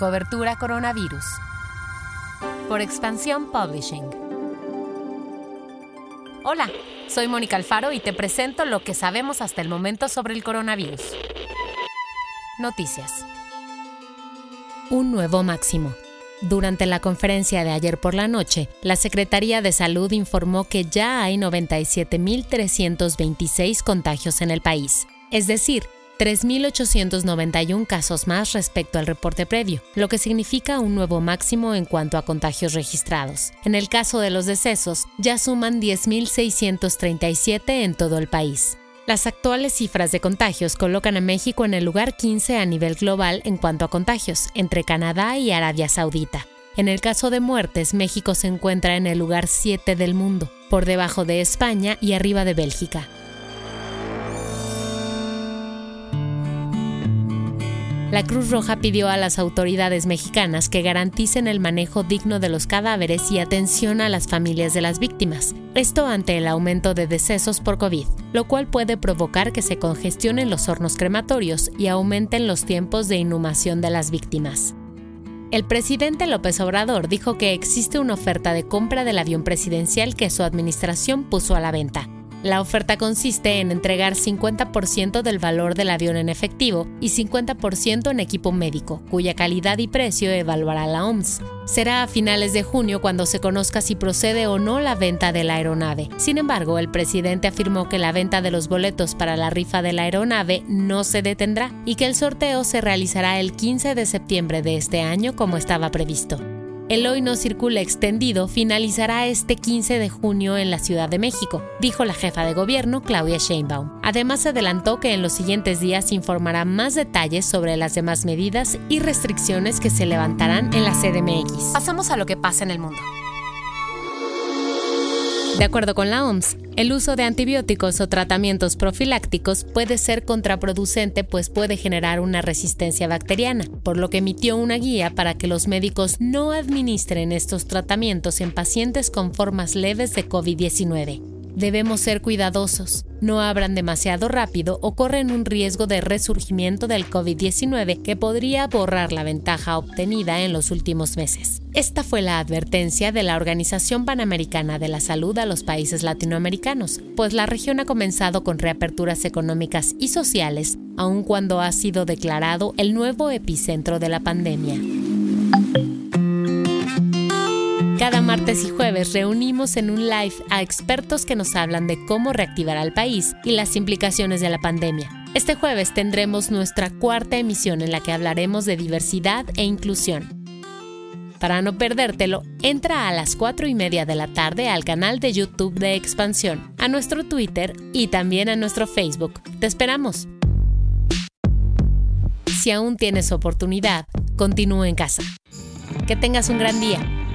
Cobertura Coronavirus. Por Expansión Publishing. Hola, soy Mónica Alfaro y te presento lo que sabemos hasta el momento sobre el coronavirus. Noticias. Un nuevo máximo. Durante la conferencia de ayer por la noche, la Secretaría de Salud informó que ya hay 97.326 contagios en el país, es decir, 3.891 casos más respecto al reporte previo, lo que significa un nuevo máximo en cuanto a contagios registrados. En el caso de los decesos, ya suman 10.637 en todo el país. Las actuales cifras de contagios colocan a México en el lugar 15 a nivel global en cuanto a contagios, entre Canadá y Arabia Saudita. En el caso de muertes, México se encuentra en el lugar 7 del mundo, por debajo de España y arriba de Bélgica. La Cruz Roja pidió a las autoridades mexicanas que garanticen el manejo digno de los cadáveres y atención a las familias de las víctimas. Esto ante el aumento de decesos por COVID, lo cual puede provocar que se congestionen los hornos crematorios y aumenten los tiempos de inhumación de las víctimas. El presidente López Obrador dijo que existe una oferta de compra del avión presidencial que su administración puso a la venta la oferta consiste en entregar 50% del valor del avión en efectivo y 50% en equipo médico, cuya calidad y precio evaluará la OMS. Será a finales de junio cuando se conozca si procede o no la venta de la aeronave. Sin embargo, el presidente afirmó que la venta de los boletos para la rifa de la aeronave no se detendrá y que el sorteo se realizará el 15 de septiembre de este año como estaba previsto. El hoy no circula extendido finalizará este 15 de junio en la Ciudad de México, dijo la jefa de gobierno Claudia Sheinbaum. Además adelantó que en los siguientes días informará más detalles sobre las demás medidas y restricciones que se levantarán en la CDMX. Pasamos a lo que pasa en el mundo. De acuerdo con la OMS, el uso de antibióticos o tratamientos profilácticos puede ser contraproducente pues puede generar una resistencia bacteriana, por lo que emitió una guía para que los médicos no administren estos tratamientos en pacientes con formas leves de COVID-19. Debemos ser cuidadosos, no abran demasiado rápido o corren un riesgo de resurgimiento del COVID-19 que podría borrar la ventaja obtenida en los últimos meses. Esta fue la advertencia de la Organización Panamericana de la Salud a los países latinoamericanos, pues la región ha comenzado con reaperturas económicas y sociales, aun cuando ha sido declarado el nuevo epicentro de la pandemia. Cada martes y jueves reunimos en un live a expertos que nos hablan de cómo reactivar al país y las implicaciones de la pandemia. Este jueves tendremos nuestra cuarta emisión en la que hablaremos de diversidad e inclusión. Para no perdértelo, entra a las 4 y media de la tarde al canal de YouTube de Expansión, a nuestro Twitter y también a nuestro Facebook. Te esperamos. Si aún tienes oportunidad, continúa en casa. Que tengas un gran día.